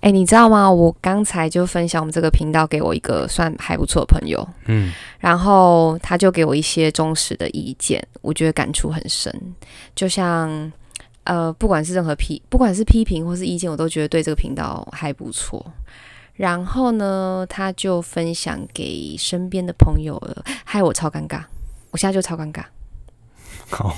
哎，你知道吗？我刚才就分享我们这个频道给我一个算还不错的朋友，嗯，然后他就给我一些忠实的意见，我觉得感触很深。就像呃，不管是任何批，不管是批评或是意见，我都觉得对这个频道还不错。然后呢，他就分享给身边的朋友了，害我超尴尬，我现在就超尴尬。好，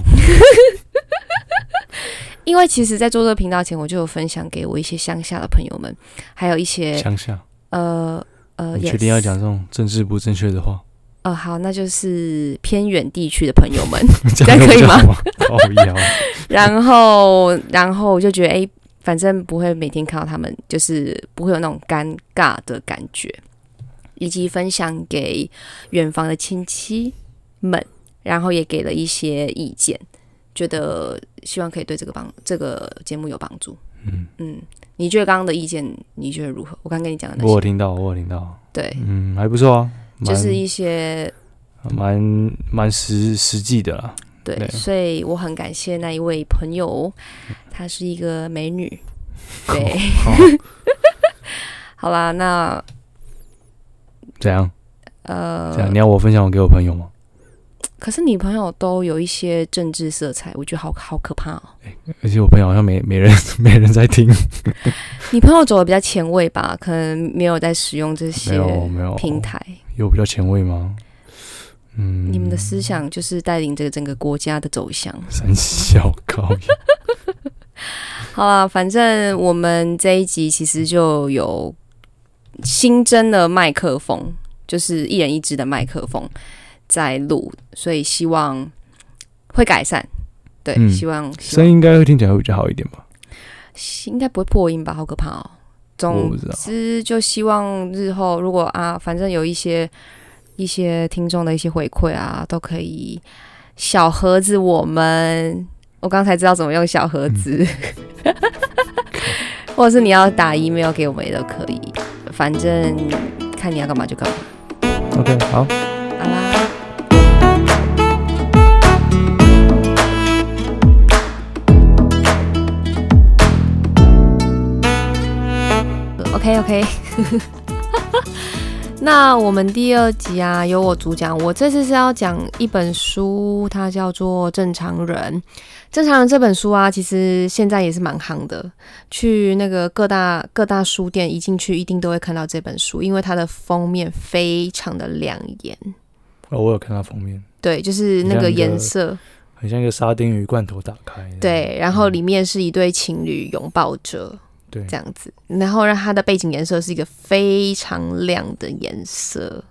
因为其实，在做这个频道前，我就有分享给我一些乡下的朋友们，还有一些乡下，呃呃，你确定要讲这种政治不正确的话？呃，好，那就是偏远地区的朋友们。这样可以吗？然后，然后我就觉得，哎，反正不会每天看到他们，就是不会有那种尴尬的感觉，以及分享给远房的亲戚们，然后也给了一些意见，觉得希望可以对这个帮这个节目有帮助。嗯，嗯，你觉得刚刚的意见，你觉得如何？我刚跟你讲的那些，我有听到，我有听到，对，嗯，还不错啊，就是一些蛮蛮实实际的啦。对，对所以我很感谢那一位朋友，她是一个美女。对，好，好啦，那怎样？呃这，样你要我分享我给我朋友吗？可是你朋友都有一些政治色彩，我觉得好好可怕哦。而且我朋友好像没没人没人在听，你朋友走的比较前卫吧，可能没有在使用这没些有没有平台。有比较前卫吗？嗯，你们的思想就是带领这个整个国家的走向。三小高 好啦，反正我们这一集其实就有新增的麦克风，就是一人一支的麦克风在录，所以希望会改善。对，嗯希望希声望音应该会听起来会比较好一点吧？应该不会破音吧？好可怕哦。我总不知道。之，就希望日后如果啊，反正有一些一些听众的一些回馈啊，都可以小盒子我们。我刚才知道怎么用小盒子，或者是你要打 email 给我们也都可以，反正看你要干嘛就干嘛。OK，好，OK OK，那我们第二集啊，由我主讲。我这次是要讲一本书，它叫做《正常人》。《正常人》这本书啊，其实现在也是蛮夯的。去那个各大各大书店一进去，一定都会看到这本书，因为它的封面非常的亮眼。哦，我有看到封面，对，就是那个颜色，很像一个沙丁鱼罐头打开。对，然后里面是一对情侣拥抱着对这样子，然后让它的背景颜色是一个非常亮的颜色，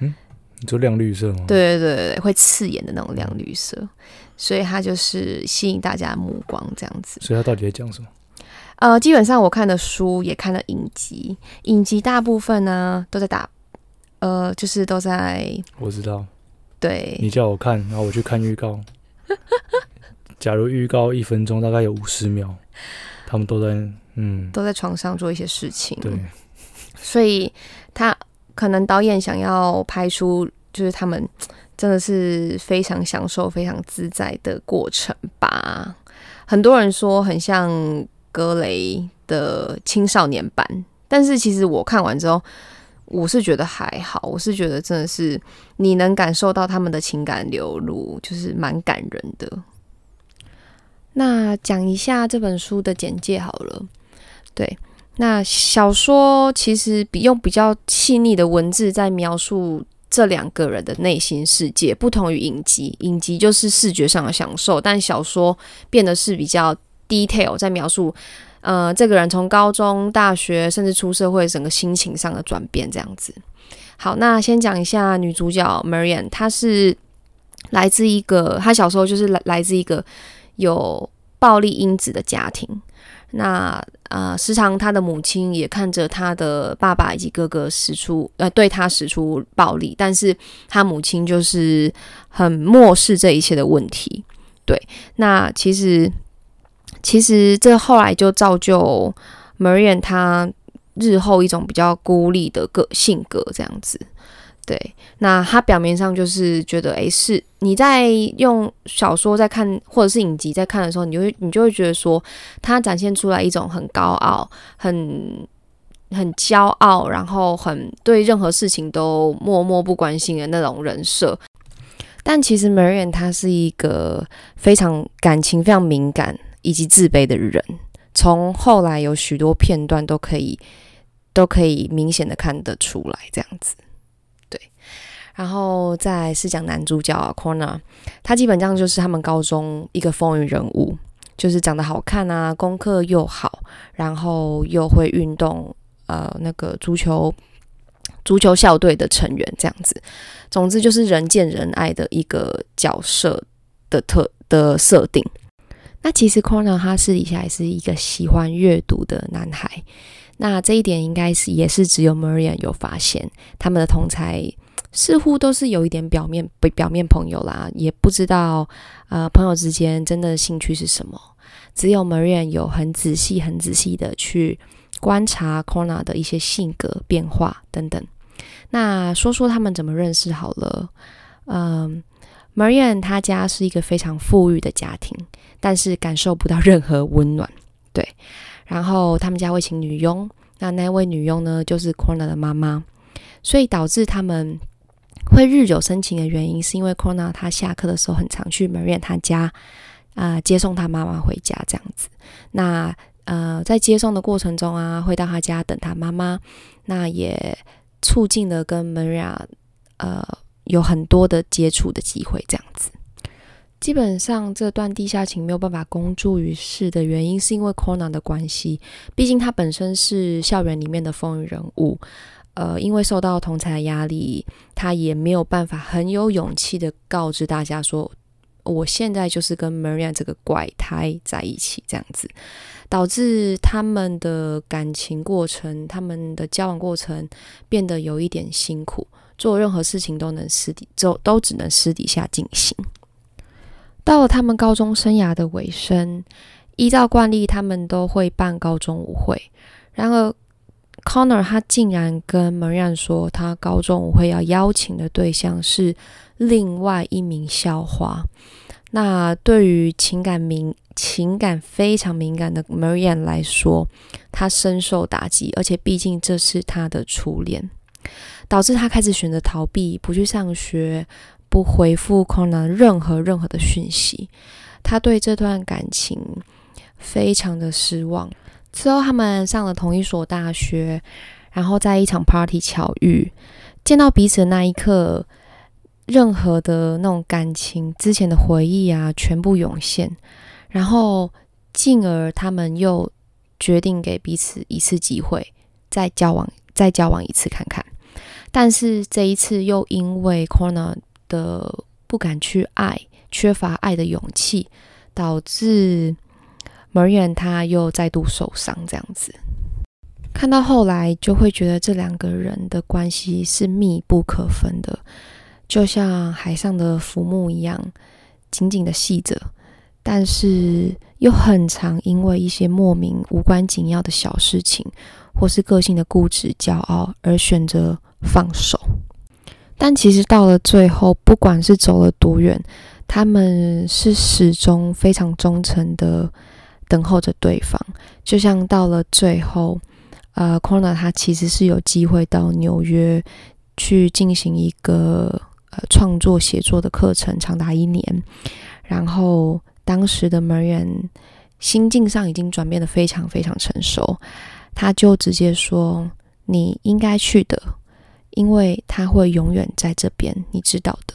嗯你说亮绿色吗？，对对对对，会刺眼的那种亮绿色，所以它就是吸引大家的目光这样子。所以它到底在讲什么？呃，基本上我看的书也看了影集，影集大部分呢都在打，呃，就是都在我知道，对你叫我看，然后我去看预告。假如预告一分钟，大概有五十秒，他们都在嗯，都在床上做一些事情，对，所以他可能导演想要拍出就是他们真的是非常享受、非常自在的过程吧。很多人说很像格雷的青少年版，但是其实我看完之后，我是觉得还好，我是觉得真的是你能感受到他们的情感流露，就是蛮感人的。那讲一下这本书的简介好了，对。那小说其实比用比较细腻的文字在描述这两个人的内心世界，不同于影集。影集就是视觉上的享受，但小说变得是比较 detail，在描述呃这个人从高中、大学甚至出社会整个心情上的转变这样子。好，那先讲一下女主角 Marian，她是来自一个她小时候就是来来自一个有暴力因子的家庭。那呃，时常他的母亲也看着他的爸爸以及哥哥使出呃对他使出暴力，但是他母亲就是很漠视这一切的问题。对，那其实其实这后来就造就 Marian 他日后一种比较孤立的个性格这样子。对，那他表面上就是觉得，诶，是你在用小说在看，或者是影集在看的时候，你就会你就会觉得说，他展现出来一种很高傲、很很骄傲，然后很对任何事情都默默不关心的那种人设。但其实 Marian 他是一个非常感情非常敏感以及自卑的人，从后来有许多片段都可以都可以明显的看得出来这样子。然后再是讲男主角 Corner，他基本上就是他们高中一个风云人物，就是长得好看啊，功课又好，然后又会运动，呃，那个足球。足球校队的成员这样子，总之就是人见人爱的一个角色的特的设定。那其实 Corner 他私底下也是一个喜欢阅读的男孩。那这一点应该是也是只有 Marian 有发现，他们的同才似乎都是有一点表面表面朋友啦，也不知道呃朋友之间真的兴趣是什么。只有 Marian 有很仔细、很仔细的去观察 Corner 的一些性格变化等等。那说说他们怎么认识好了。嗯，Marian 他家是一个非常富裕的家庭，但是感受不到任何温暖。对，然后他们家会请女佣，那那位女佣呢就是 Corner 的妈妈，所以导致他们会日久生情的原因，是因为 Corona 他下课的时候很常去 Maria 他家啊接送他妈妈回家这样子。那呃在接送的过程中啊，会到他家等他妈妈，那也。促进了跟 Maria 呃有很多的接触的机会，这样子。基本上这段地下情没有办法公诸于世的原因，是因为 Corona 的关系。毕竟他本身是校园里面的风云人物，呃，因为受到同才的压力，他也没有办法很有勇气的告知大家说。我现在就是跟 Maria 这个怪胎在一起，这样子，导致他们的感情过程、他们的交往过程变得有一点辛苦，做任何事情都能私底，都都只能私底下进行。到了他们高中生涯的尾声，依照惯例，他们都会办高中舞会。然而，Connor 他竟然跟 Marian 说，他高中舞会要邀请的对象是。另外一名校花，那对于情感敏、情感非常敏感的 Marian 来说，她深受打击，而且毕竟这是她的初恋，导致她开始选择逃避，不去上学，不回复 Connor 任何任何的讯息。她对这段感情非常的失望。之后，他们上了同一所大学，然后在一场 party 巧遇，见到彼此的那一刻。任何的那种感情之前的回忆啊，全部涌现，然后进而他们又决定给彼此一次机会，再交往，再交往一次看看。但是这一次又因为 Corner 的不敢去爱，缺乏爱的勇气，导致 Marian 他又再度受伤。这样子，看到后来就会觉得这两个人的关系是密不可分的。就像海上的浮木一样，紧紧的系着，但是又很常因为一些莫名无关紧要的小事情，或是个性的固执、骄傲而选择放手。但其实到了最后，不管是走了多远，他们是始终非常忠诚的等候着对方。就像到了最后，呃，Corner 他其实是有机会到纽约去进行一个。呃，创作写作的课程长达一年，然后当时的 Marian 心境上已经转变的非常非常成熟，他就直接说：“你应该去的，因为他会永远在这边，你知道的。”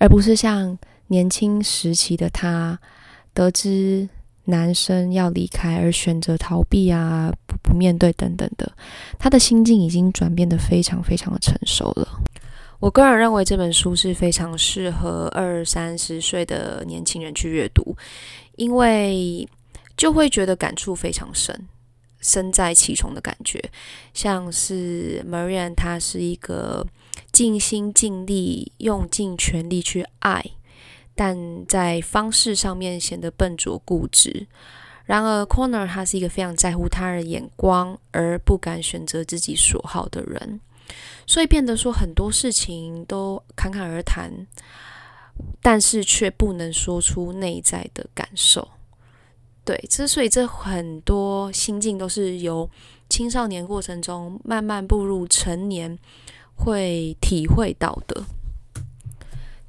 而不是像年轻时期的他，得知男生要离开而选择逃避啊，不不面对等等的，他的心境已经转变的非常非常的成熟了。我个人认为这本书是非常适合二三十岁的年轻人去阅读，因为就会觉得感触非常深，身在其中的感觉，像是 Marian，她是一个尽心尽力、用尽全力去爱，但在方式上面显得笨拙固执；然而 Corner，他是一个非常在乎他人眼光而不敢选择自己所好的人。所以变得说很多事情都侃侃而谈，但是却不能说出内在的感受。对，之所以这很多心境都是由青少年过程中慢慢步入成年会体会到的。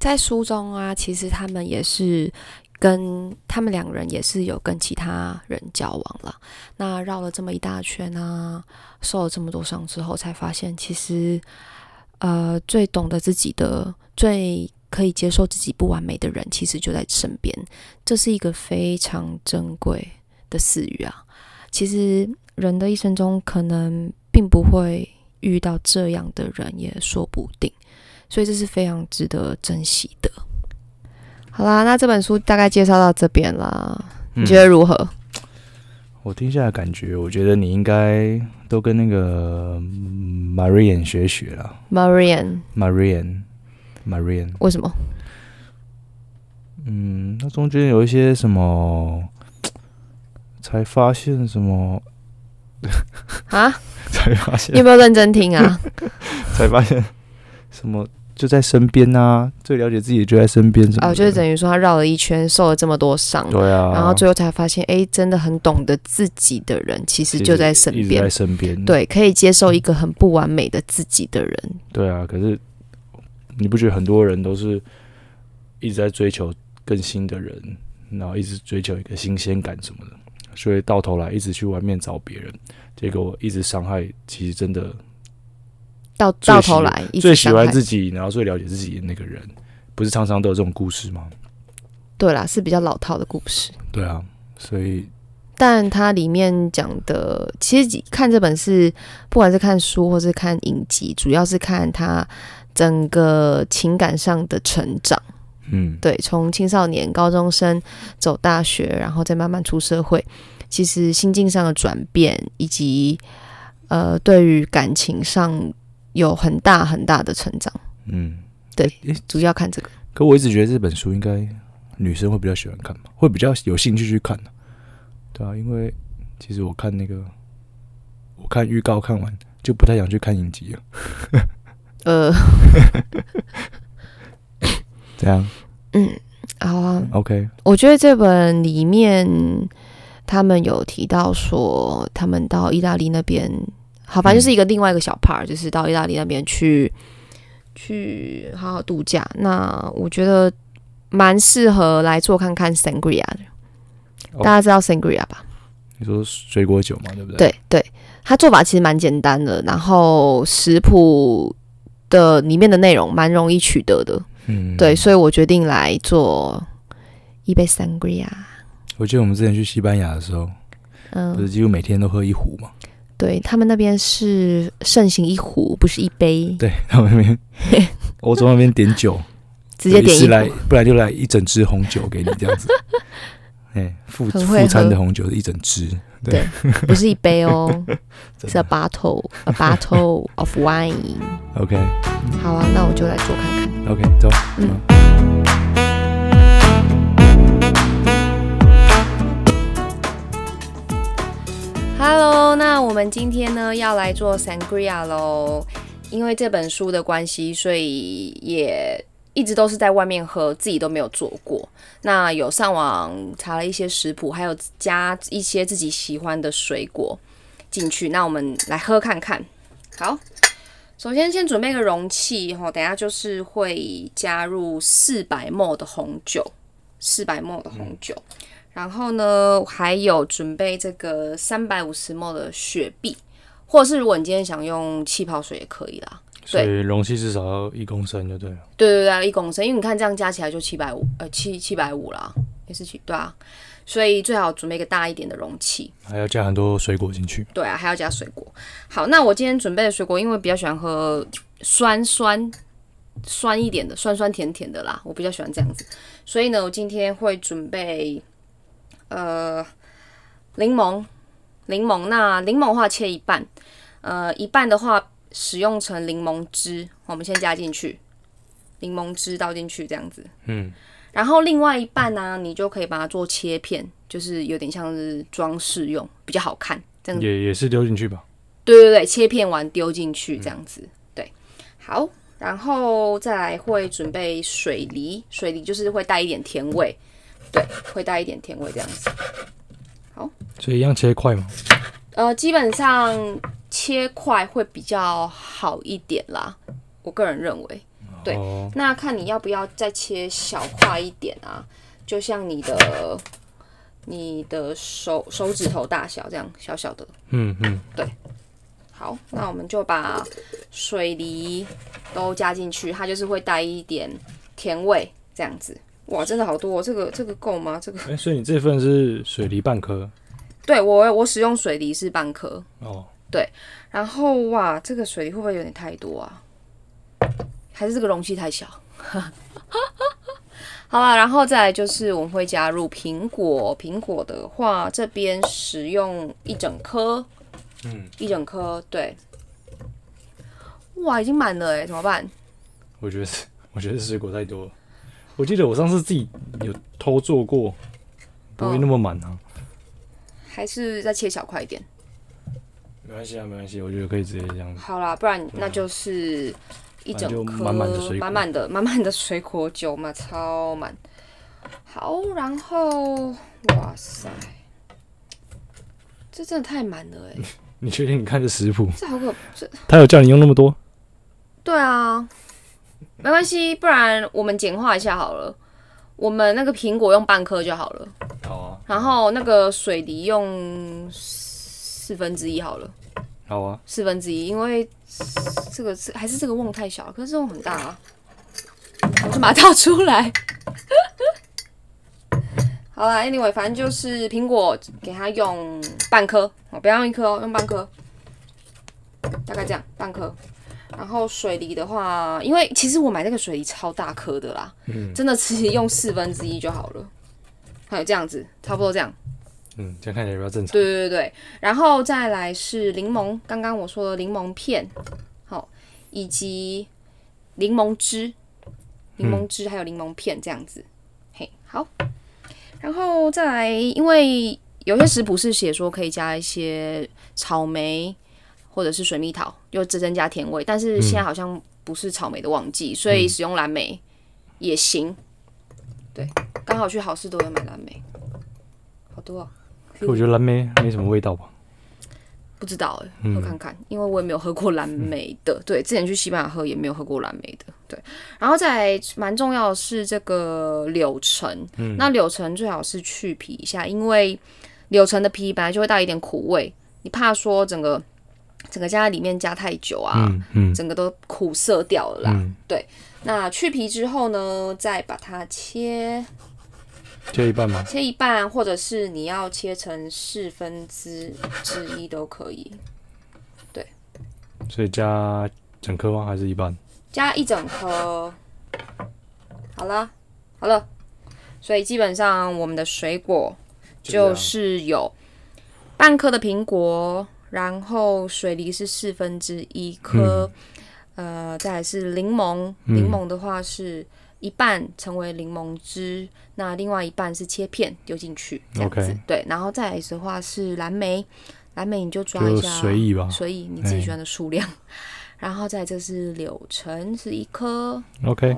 在书中啊，其实他们也是跟他们两人也是有跟其他人交往了。那绕了这么一大圈啊，受了这么多伤之后，才发现其实呃最懂得自己的、最可以接受自己不完美的人，其实就在身边。这是一个非常珍贵的私语啊！其实人的一生中，可能并不会遇到这样的人，也说不定。所以这是非常值得珍惜的。好啦，那这本书大概介绍到这边啦，你觉得如何？我听下来感觉，我觉得你应该都跟那个 Marian 学学了。Marian，Marian，Marian，为什么？嗯，那中间有一些什么，才发现什么啊？才发现？你有没有认真听啊？才发现什么？就在身边呐，最了解自己就在身边。哦，就是等于说他绕了一圈，受了这么多伤，对啊，然后最后才发现，哎，真的很懂得自己的人，其实就在身边，在身边。对，可以接受一个很不完美的自己的人。对啊，可是你不觉得很多人都是一直在追求更新的人，然后一直追求一个新鲜感什么的，所以到头来一直去外面找别人，结果一直伤害，其实真的。到到头来，最喜欢自己，然后最了解自己的那个人，不是常常都有这种故事吗？对啦，是比较老套的故事。对啊，所以，但它里面讲的，其实看这本是，不管是看书或是看影集，主要是看他整个情感上的成长。嗯，对，从青少年、高中生走大学，然后再慢慢出社会，其实心境上的转变，以及呃，对于感情上。有很大很大的成长，嗯，对，主要看这个。可我一直觉得这本书应该女生会比较喜欢看吧，会比较有兴趣去看对啊，因为其实我看那个，我看预告看完就不太想去看影集了。呃，这样，嗯，好啊，OK。我觉得这本里面他们有提到说，他们到意大利那边。好，反正就是一个另外一个小 part，就是到意大利那边去去好好度假。那我觉得蛮适合来做看看 sangria 的。大家知道 sangria 吧？你说水果酒嘛，对不对？对对，它做法其实蛮简单的，然后食谱的里面的内容蛮容易取得的。嗯，对，所以我决定来做一杯 sangria。我记得我们之前去西班牙的时候，嗯，不是几乎每天都喝一壶吗？对他们那边是盛行一壶，不是一杯。对他们那边，欧洲那边点酒，直接点一来，不然就来一整支红酒给你这样子。哎，副副餐的红酒是一整支，对，不是一杯哦，是 a bottle a bottle of wine。OK，好啊，那我就来做看看。OK，走，嗯。Hello，那我们今天呢要来做 sangria 喽。因为这本书的关系，所以也一直都是在外面喝，自己都没有做过。那有上网查了一些食谱，还有加一些自己喜欢的水果进去。那我们来喝看看。好，首先先准备个容器哈，等下就是会加入四百 ml 的红酒，四百 ml 的红酒。然后呢，还有准备这个三百五十 ml 的雪碧，或者是如果你今天想用气泡水也可以啦。所以，容器至少要一公升就对了。对对对，一公升，因为你看这样加起来就七百五，呃，七七百五啦，也是七，对啊。所以最好准备一个大一点的容器。还要加很多水果进去。对啊，还要加水果。好，那我今天准备的水果，因为比较喜欢喝酸酸酸一点的，酸酸甜甜的啦，我比较喜欢这样子。所以呢，我今天会准备。呃，柠檬，柠檬，那柠檬的话切一半，呃，一半的话使用成柠檬汁，我们先加进去，柠檬汁倒进去这样子，嗯，然后另外一半呢，你就可以把它做切片，就是有点像是装饰用，比较好看，这样。也也是丢进去吧？对对对，切片完丢进去这样子，对，好，然后再来会准备水梨，水梨就是会带一点甜味。对，会带一点甜味这样子。好，所以一样切块嘛。呃，基本上切块会比较好一点啦，我个人认为。对哦，那看你要不要再切小块一点啊，就像你的你的手手指头大小这样小小的。嗯嗯，对好，那我们就把水梨都加进去，它就是会带一点甜味这样子。哇，真的好多、哦，这个这个够吗？这个哎、所以你这份是水梨半颗 对我我使用水梨是半颗，哦，对然后哇，这个水梨会不会有点太多啊？还是这个容器太小？好了，然后再来就是我们会加入苹果，苹果的话这边使用一整颗，嗯，一整颗，对。哇，已经满了哎，怎么办？我觉得是，我觉得水果太多了。我记得我上次自己有偷做过，不会那么满啊。还是再切小块一点？没关系啊，没关系，我觉得可以直接这样子。好啦，不然那就是一整颗满满的满满的满满的水果酒嘛，超满。好，然后哇塞，这真的太满了哎、你确定你看这食谱，这好可这他有叫你用那么多？对啊，没关系，不然我们简化一下好了。我们那个苹果用半颗就好了，好啊，然后那个水梨用四分之一好了。好啊，四分之一，因为这个是还是这个瓮太小，可是这瓮很大啊，我就把它倒出来。好啦 a n y w a y 反正就是苹果给它用半颗，我不要用一颗哦，用半颗，大概这样半颗。然后水梨的话，因为其实我买那个水梨超大颗的啦，嗯真的只用四分之一就好了。还有这样子，差不多这样。嗯，这样看起来比较正常。对对对对，然后再来是柠檬，刚刚我说的柠檬片，好，以及柠檬汁、柠檬汁还有柠檬片这样子，嘿，好，然后再来，因为有些食谱是写说可以加一些草莓或者是水蜜桃，又增加甜味，但是现在好像不是草莓的旺季，所以使用蓝莓也行。对，刚好去好事多有买蓝莓，好多啊。可我觉得蓝莓没什么味道吧？不知道哎、嗯喝看看，因为我也没有喝过蓝莓的。对，之前去西班牙喝也没有喝过蓝莓的。对，然后再来蛮重要的是这个柳橙，嗯那柳橙最好是去皮一下，因为柳橙的皮本来就会带一点苦味，你怕说整个整个加在里面加太久啊，嗯嗯整个都苦涩掉了啦。嗯，那去皮之后呢，再把它切切一半吗？切一半，或者是你要切成四分之之一都可以。对所以加整颗吗？还是一半？加一整颗。好了，好了，所以基本上我们的水果就是有半颗的苹果，然后水梨是四分之一颗，呃，再来是柠檬，嗯柠檬的话是一半成为柠檬汁，那另外一半是切片丢进去，这样子 OK 对，然后再来的话是蓝莓，蓝莓你就抓一下，随意吧。随意你自己喜欢的数量。然后再来这是柳橙，是一颗，OK。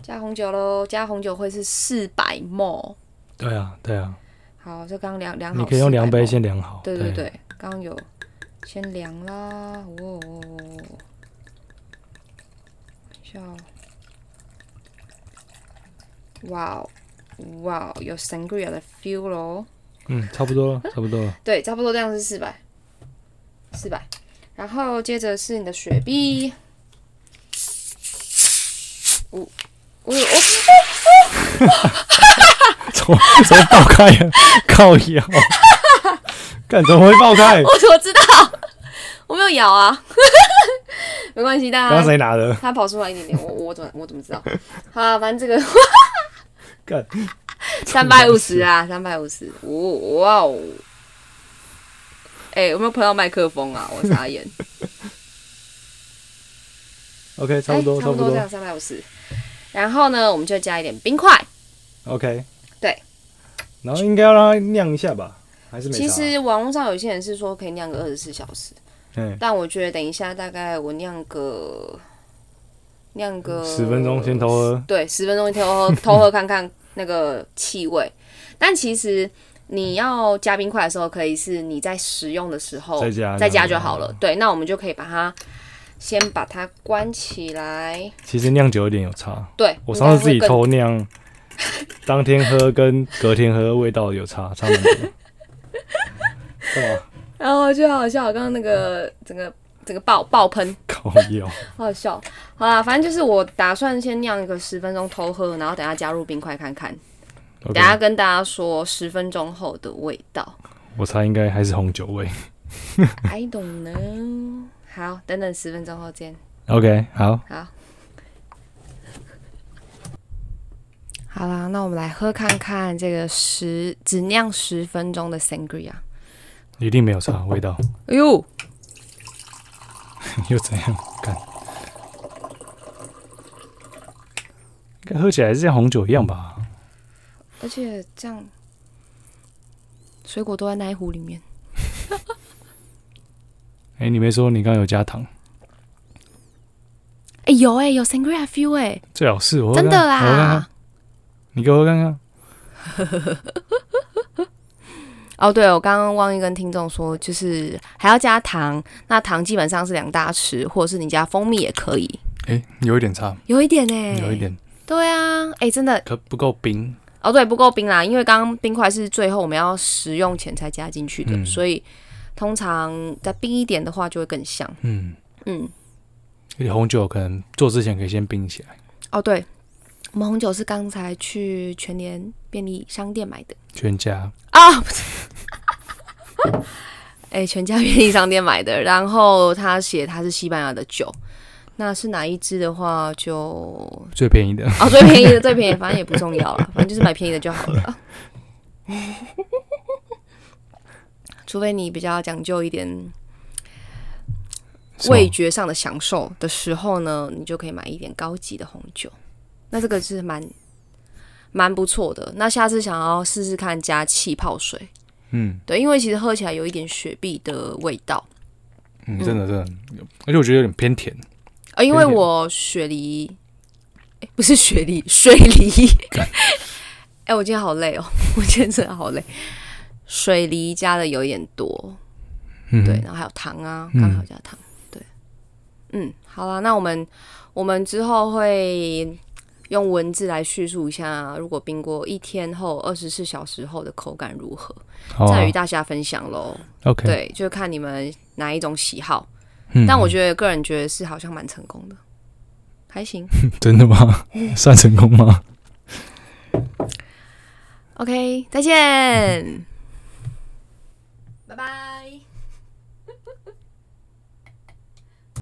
加红酒喽，加红酒会是四百 ml。对啊，对啊，好，这刚刚量量好，你可以用量杯先量好。对对对，刚刚有先量啦，哦，一下哦，哇哦，哇哦，有 sangria 的 feel 咯。嗯，差不多了，差不多了。对，差不多这样是四百，四百。然后接着是你的雪碧，我我我怎么怎么爆开了？靠腰，干怎么会爆开？我怎么知道？我没有咬啊，没关系，大刚刚家谁拿的？他跑出来一点点，我我怎么我怎么知道？好啊，反正这个干，三百五十啊，三百五十，哦哇哦！哎、有没有碰到麦克风啊？我傻眼。OK，差不多，差不多这。样，三百五十。然后呢，我们就加一点冰块。OK，对。然后应该要让它酿一下吧？还是没差？其实网络上有些人是说可以酿个二十四小时，嗯，但我觉得等一下大概我酿个酿个十分钟先偷喝。对，十分钟偷喝偷喝看看那个气味。但其实你要加冰块的时候，可以是你在使用的时候再加再加就好了。对，那我们就可以把它先把它关起来。其实酿酒有点有差，对我上次自己偷酿，当天喝跟隔天喝味道有差，差蛮多。干嘛？然后就好笑，刚刚那个整个整个爆爆喷，搞笑，好好笑。好啦，反正就是我打算先酿一个十分钟偷喝，然后等下加入冰块看看等下跟大家说十分钟后的味道。我猜应该还是红酒味。I don't know。好，等等十分钟后见。OK，好，好，好啦，那我们来喝看看这个十只酿十分钟的 sangria。一定没有差味道，哎呦，又怎样？看，应该喝起来是像红酒一样吧？而且这样水果都在那一壶里面。哎、你没说你刚刚有加糖，哎、有哎、有 sangria feel 哎、最好是我真的啦。你给我看看。哦，对，我刚刚忘记跟听众说，就是还要加糖。那糖基本上是两大匙，或者是你加蜂蜜也可以。哎、有一点差，有一点呢、有一。点，对啊，哎、真的可不够冰。哦，对，不够冰啦，因为刚刚冰块是最后我们要食用前才加进去的，嗯所以通常再冰一点的话就会更香。嗯，嗯，而且红酒可能做之前可以先冰起来，哦，对，我们红酒是刚才去全联便利商店买的全家。啊，不 是哎、全家便利商店买的，然后他写他是西班牙的酒。那是哪一支的话就最便宜的，哦最便宜的最便宜，反正也不重要了，反正就是买便宜的就好了。除非你比较讲究一点味觉上的享受的时候呢，你就可以买一点高级的红酒。那这个是蛮蛮不错的。那下次想要试试看加气泡水，嗯对，因为其实喝起来有一点雪碧的味道。嗯，真的真的，而且我觉得有点偏甜。呃，因为我雪梨，诶不是雪梨，水梨。哎、我今天好累哦，我今天真的好累。水梨加的有一点多，嗯，对，，然后还有糖啊，嗯刚好加糖，对，嗯，好了，那我们我们之后会用文字来叙述一下，如果冰过一天后、二十四小时后的口感如何，再与大家分享喽。OK，对，就看你们哪一种喜好，嗯但我觉得个人觉得是好像蛮成功的，还行。真的吗？算成功吗？OK，再见，拜拜。